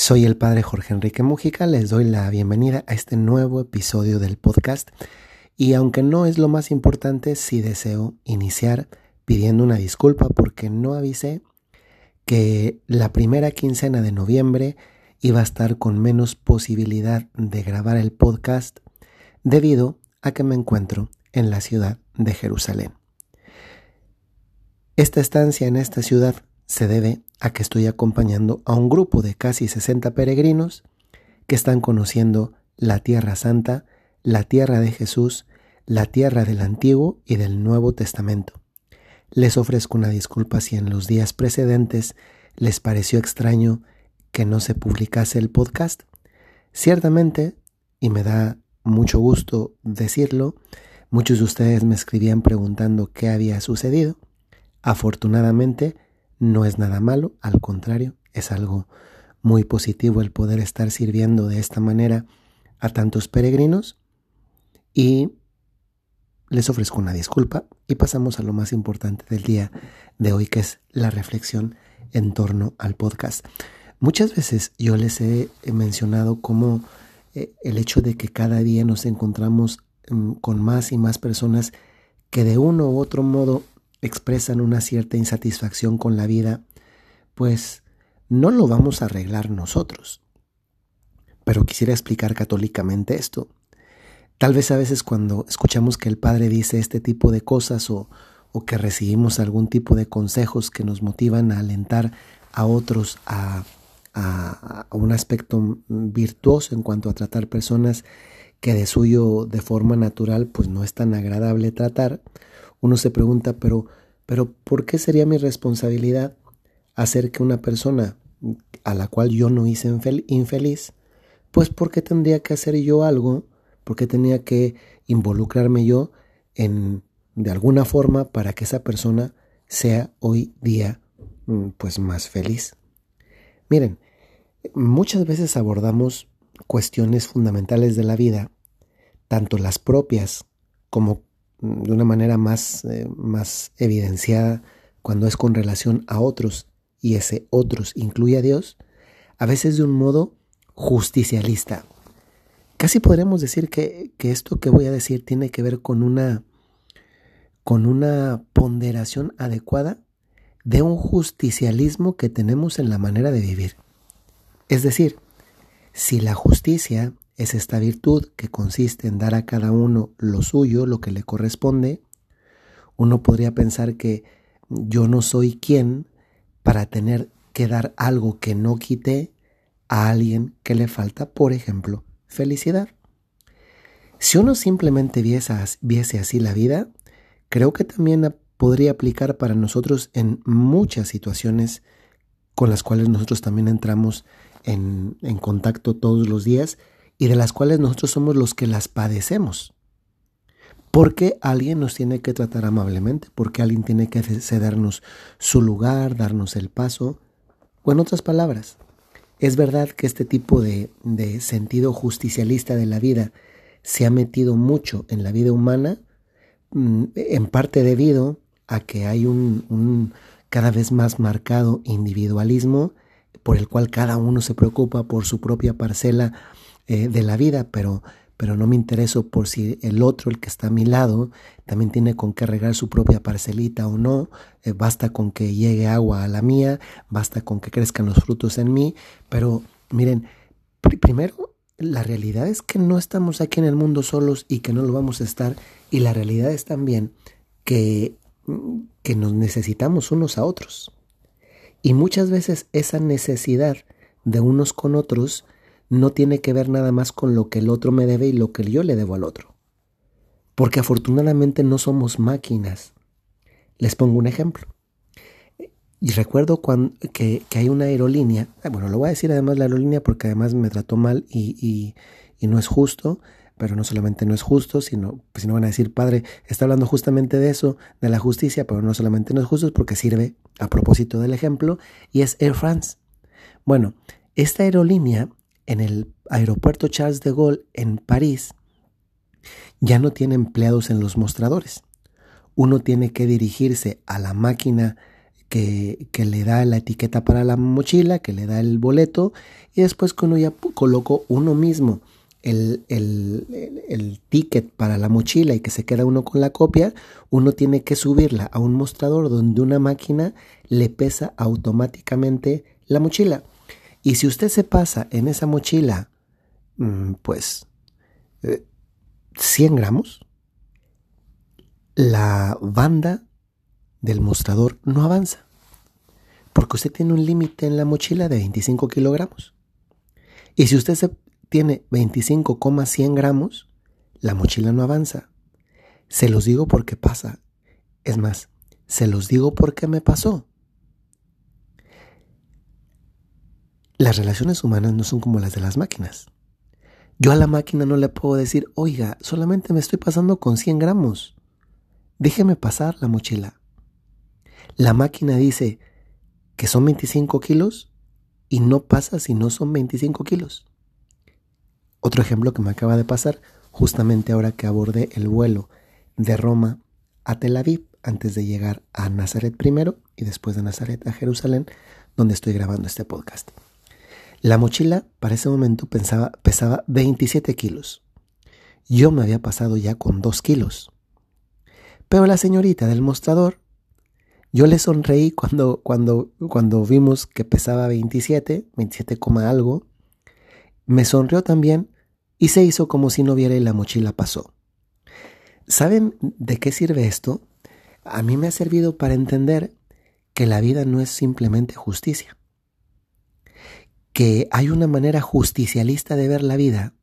Soy el padre Jorge Enrique Mújica, les doy la bienvenida a este nuevo episodio del podcast y aunque no es lo más importante, sí deseo iniciar pidiendo una disculpa porque no avisé que la primera quincena de noviembre iba a estar con menos posibilidad de grabar el podcast debido a que me encuentro en la ciudad de Jerusalén. Esta estancia en esta ciudad se debe a que estoy acompañando a un grupo de casi 60 peregrinos que están conociendo la Tierra Santa, la Tierra de Jesús, la Tierra del Antiguo y del Nuevo Testamento. Les ofrezco una disculpa si en los días precedentes les pareció extraño que no se publicase el podcast. Ciertamente, y me da mucho gusto decirlo, muchos de ustedes me escribían preguntando qué había sucedido. Afortunadamente, no es nada malo, al contrario, es algo muy positivo el poder estar sirviendo de esta manera a tantos peregrinos y les ofrezco una disculpa y pasamos a lo más importante del día de hoy que es la reflexión en torno al podcast. Muchas veces yo les he mencionado cómo eh, el hecho de que cada día nos encontramos mm, con más y más personas que de uno u otro modo expresan una cierta insatisfacción con la vida, pues no lo vamos a arreglar nosotros. Pero quisiera explicar católicamente esto. Tal vez a veces cuando escuchamos que el Padre dice este tipo de cosas o, o que recibimos algún tipo de consejos que nos motivan a alentar a otros a, a, a, un aspecto virtuoso en cuanto a tratar personas que de suyo de forma natural pues no es tan agradable tratar, uno se pregunta, pero, pero ¿por qué sería mi responsabilidad hacer que una persona a la cual yo no hice infeliz, pues ¿por qué tendría que hacer yo algo? ¿Por qué tenía que involucrarme yo en de alguna forma para que esa persona sea hoy día mm, pues más feliz? Miren, muchas veces abordamos cuestiones fundamentales de la vida, tanto las propias como de una manera más, eh, más evidenciada cuando es con relación a otros y ese otros incluye a Dios, a veces de un modo justicialista. Casi podremos decir que, que esto que voy a decir tiene que ver con una, con una ponderación adecuada de un justicialismo que tenemos en la manera de vivir. Es decir, si la justicia es esta virtud que consiste en dar a cada uno lo suyo, lo que le corresponde. Uno podría pensar que yo no soy quien para tener que dar algo que no quité a alguien que le falta, por ejemplo, felicidad. Si uno simplemente viese, así la vida, creo que también podría aplicar para nosotros en muchas situaciones con las cuales nosotros también entramos en, en contacto todos los días y de las cuales nosotros somos los que las padecemos. Porque alguien nos tiene que tratar amablemente, porque alguien tiene que cedernos su lugar, darnos el paso. O en otras palabras, es verdad que este tipo de, de sentido justicialista de la vida se ha metido mucho en la vida humana, mm, en parte debido a que hay un, un cada vez más marcado individualismo por el cual cada uno se preocupa por su propia parcela eh, de la vida, pero, pero no me intereso por si el otro, el que está a mi lado, también tiene con qué regar su propia parcelita o no. Eh, basta con que llegue agua a la mía, basta con que crezcan los frutos en mí. Pero miren, primero, la realidad es que no estamos aquí en el mundo solos y que no lo vamos a estar. Y la realidad es también que, que nos necesitamos unos a otros. Y muchas veces esa necesidad de unos con otros no tiene que ver nada más con lo que el otro me debe y lo que yo le debo al otro. Porque afortunadamente no somos máquinas. Les pongo un ejemplo. Y recuerdo cuando, que, hay una aerolínea, ah, bueno, lo voy a decir además la aerolínea porque además me trató mal y, y, no es justo, pero no solamente no es justo, sino, pues si no van a decir, padre, está hablando justamente de eso, de la justicia, pero no solamente no es justo, es porque sirve a propósito del ejemplo, y es Air France. Bueno, esta aerolínea en el aeropuerto Charles de Gaulle en París ya no tiene empleados en los mostradores. Uno tiene que dirigirse a la máquina que, que, le da la etiqueta para la mochila, que le da el boleto, y después que uno ya colocó uno mismo el, el, el, ticket para la mochila y que se queda uno con la copia, uno tiene que subirla a un mostrador donde una máquina le pesa automáticamente la mochila. Y si usted se pasa en esa mochila, mm, pues, 100 eh, gramos, la banda del mostrador no avanza. Porque usted tiene un límite en la mochila de 25 kilogramos. Y si usted se tiene 25,100 gramos, la mochila no avanza. Se los digo porque pasa. Es más, se los digo porque me pasó. Las relaciones humanas no son como las de las máquinas. Yo a la máquina no le puedo decir, oiga, solamente me estoy pasando con 100 gramos. Déjeme pasar la mochila. La máquina dice que son 25 kilos y no pasa si no son 25 kilos. Otro ejemplo que me acaba de pasar, justamente ahora que abordé el vuelo de Roma a Tel Aviv, antes de llegar a Nazaret primero y después de Nazaret a Jerusalén, donde estoy grabando este podcast. La mochila para ese momento pesaba 27 kilos. Yo me había pasado ya con 2 kilos. Pero la señorita del mostrador, yo le sonreí cuando, cuando, cuando vimos que pesaba 27, 27, algo, me sonrió también y se hizo como si no viera y la mochila pasó. ¿Saben de qué sirve esto? A mí me ha servido para entender que la vida no es simplemente justicia, que hay una manera justicialista de ver la vida,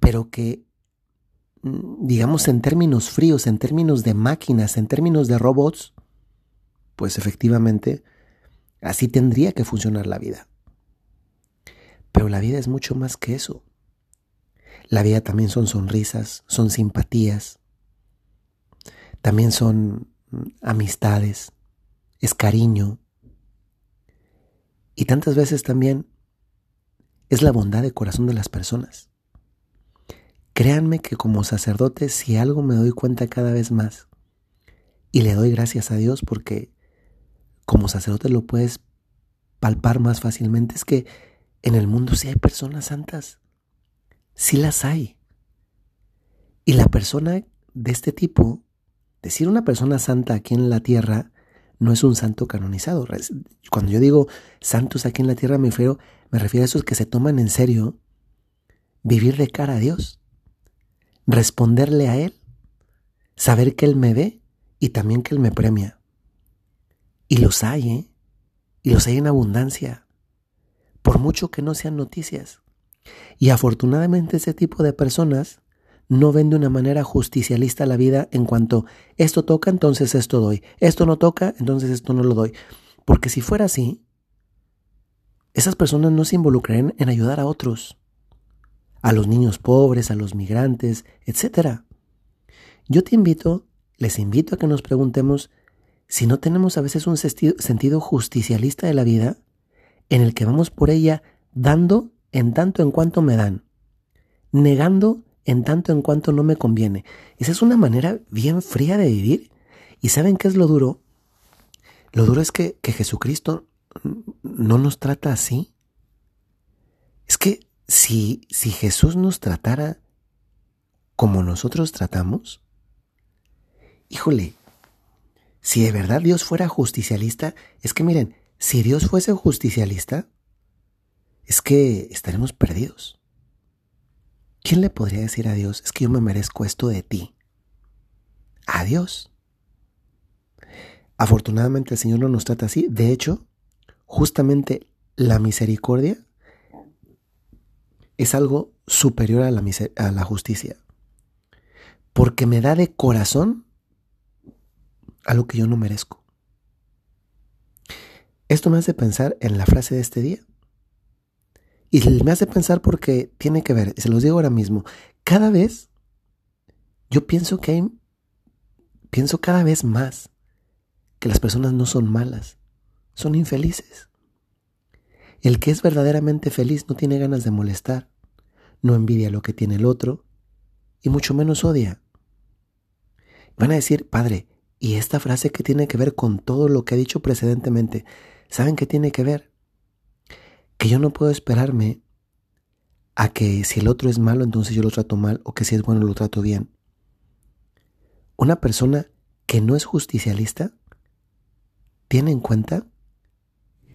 pero que, mm, digamos, en términos fríos, en términos de máquinas, en términos de robots, pues efectivamente, así tendría que funcionar la vida. Pero la vida es mucho más que eso. La vida también son sonrisas, son simpatías, también son mm, amistades, es cariño. Y tantas veces también es la bondad de corazón de las personas. Créanme que como sacerdote, si algo me doy cuenta cada vez más, y le doy gracias a Dios porque como sacerdote lo puedes palpar más fácilmente, es que en el mundo sí hay personas santas. Sí las hay. Y la persona de este tipo, decir una persona santa aquí en la tierra, no es un santo canonizado. Cuando yo digo santos aquí en la tierra me refiero, me refiero a esos que se toman en serio vivir de cara a Dios, responderle a Él, saber que Él me ve y también que Él me premia. Y los hay, ¿eh? Y los hay en abundancia por mucho que no sean noticias. Y afortunadamente ese tipo de personas no ven de una manera justicialista la vida en cuanto esto toca, entonces esto doy, esto no toca, entonces esto no lo doy. Porque si fuera así, esas personas no se involucrarían en ayudar a otros, a los niños pobres, a los migrantes, etc. Yo te invito, les invito a que nos preguntemos si no tenemos a veces un sentido justicialista de la vida en el que vamos por ella dando en tanto en cuanto me dan, negando en tanto en cuanto no me conviene. Esa es una manera bien fría de vivir. ¿Y saben qué es lo duro? Lo duro es que, que Jesucristo no nos trata así. Es que si, si Jesús nos tratara como nosotros tratamos, híjole, si de verdad Dios fuera justicialista, es que miren, si Dios fuese justicialista, es que estaremos perdidos. ¿Quién le podría decir a Dios, es que yo me merezco esto de ti? A Dios. Afortunadamente el Señor no nos trata así. De hecho, justamente la misericordia es algo superior a la, a la justicia. Porque me da de corazón algo que yo no merezco. Esto me hace pensar en la frase de este día. Y me hace pensar porque tiene que ver, se los digo ahora mismo, cada vez yo pienso que hay, pienso cada vez más que las personas no son malas, son infelices. El que es verdaderamente feliz no tiene ganas de molestar, no envidia lo que tiene el otro y mucho menos odia. Van a decir, padre, Y esta frase que tiene que ver con todo lo que he dicho precedentemente, ¿saben qué tiene que ver? Que yo no puedo esperarme a que si el otro es malo, entonces yo lo trato mal, o que si es bueno, lo trato bien. Una persona que no es justicialista tiene en cuenta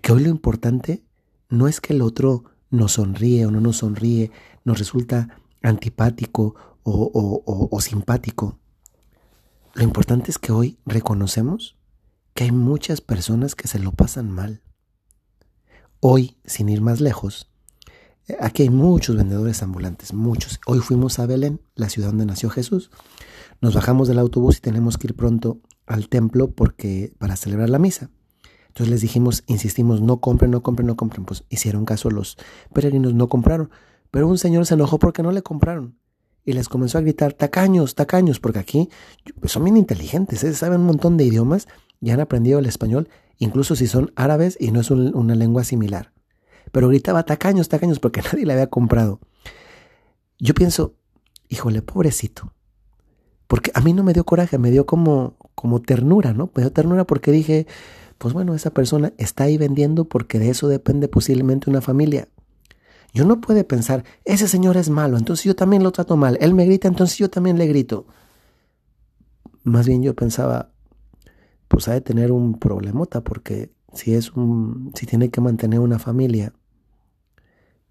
que hoy lo importante no es que el otro nos sonríe o no nos sonríe, nos resulta antipático o, simpático. Lo importante es que hoy reconocemos que hay muchas personas que se lo pasan mal. Hoy, sin ir más lejos, eh, aquí hay muchos vendedores ambulantes, muchos. Hoy fuimos a Belén, la ciudad donde nació Jesús. Nos bajamos del autobús y tenemos que ir pronto al templo porque para celebrar la misa. Entonces les dijimos, insistimos, no compren, no compren, no compren. Pues hicieron caso los peregrinos, no compraron. Pero un señor se enojó porque no le compraron. Y les comenzó a gritar, tacaños, tacaños, porque aquí pues son bien inteligentes, ¿eh? saben un montón de idiomas y han aprendido el español, incluso si son árabes y no es una lengua similar. Pero gritaba, tacaños, tacaños, porque nadie le había comprado. Yo pienso, híjole, pobrecito. Porque a mí no me dio coraje, me dio como, como ternura, ¿no? Me dio ternura porque dije, pues bueno, esa persona está ahí vendiendo porque de eso depende posiblemente una familia. Yo no puede pensar, ese señor es malo, entonces yo también lo trato mal. Él me grita, entonces yo también le grito. Más bien yo pensaba, pues ha de tener un problemota, porque si es un, si tiene que mantener una familia,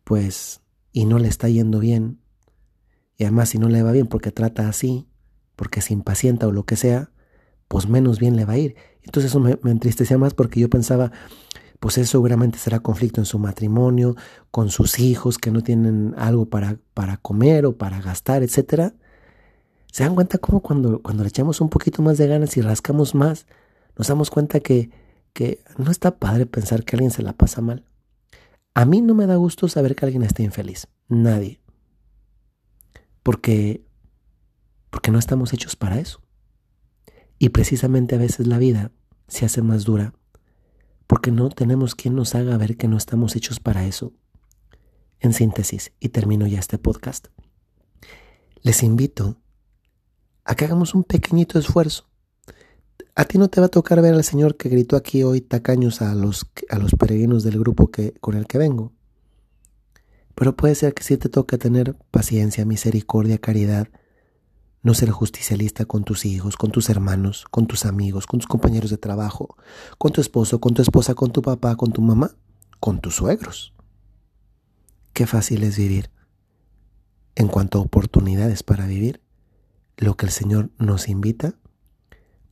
pues, y no le está yendo bien, y además si no le va bien porque trata así, porque se impacienta o lo que sea, pues menos bien le va a ir. Entonces eso me, me entristecía más porque yo pensaba, pues eso seguramente será conflicto en su matrimonio, con sus hijos que no tienen algo para, para comer o para gastar, etc. ¿Se dan cuenta cómo cuando, cuando le echamos un poquito más de ganas y rascamos más, nos damos cuenta que, que no está padre pensar que alguien se la pasa mal? A mí no me da gusto saber que alguien esté infeliz. Nadie. Porque, porque no estamos hechos para eso. Y precisamente a veces la vida se hace más dura porque no tenemos quien nos haga ver que no estamos hechos para eso. En síntesis, y termino ya este podcast, les invito a que hagamos un pequeñito esfuerzo. A ti no te va a tocar ver al Señor que gritó aquí hoy tacaños a los, a los peregrinos del grupo que, con el que vengo. Pero puede ser que sí te toque tener paciencia, misericordia, caridad, no ser justicialista con tus hijos, con tus hermanos, con tus amigos, con tus compañeros de trabajo, con tu esposo, con tu esposa, con tu papá, con tu mamá, con tus suegros. Qué fácil es vivir. En cuanto a oportunidades para vivir, lo que el Señor nos invita,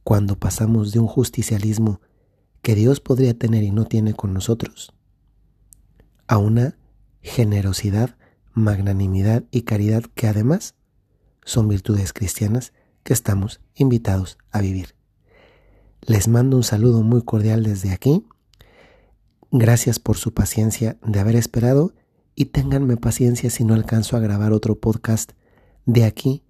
cuando pasamos de un justicialismo que Dios podría tener y no tiene con nosotros, a una generosidad, magnanimidad y caridad que además son virtudes cristianas que estamos invitados a vivir. Les mando un saludo muy cordial desde aquí. Gracias por su paciencia de haber esperado y ténganme paciencia si no alcanzo a grabar otro podcast de aquí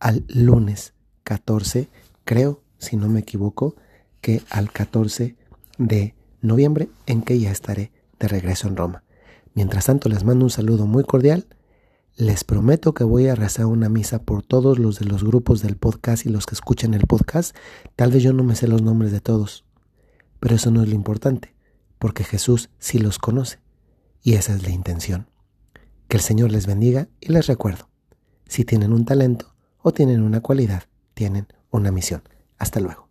al lunes 14, creo, si no me equivoco, que al 14 de noviembre en que ya estaré de regreso en Roma. Mientras tanto les mando un saludo muy cordial les prometo que voy a rezar una misa por todos los de los grupos del podcast y los que escuchan el podcast. Tal vez yo no me sé los nombres de todos, pero eso no es lo importante, porque Jesús sí los conoce. Y esa es la intención. Que el Señor les bendiga y les recuerdo, si tienen un talento o tienen una cualidad, tienen una misión. Hasta luego.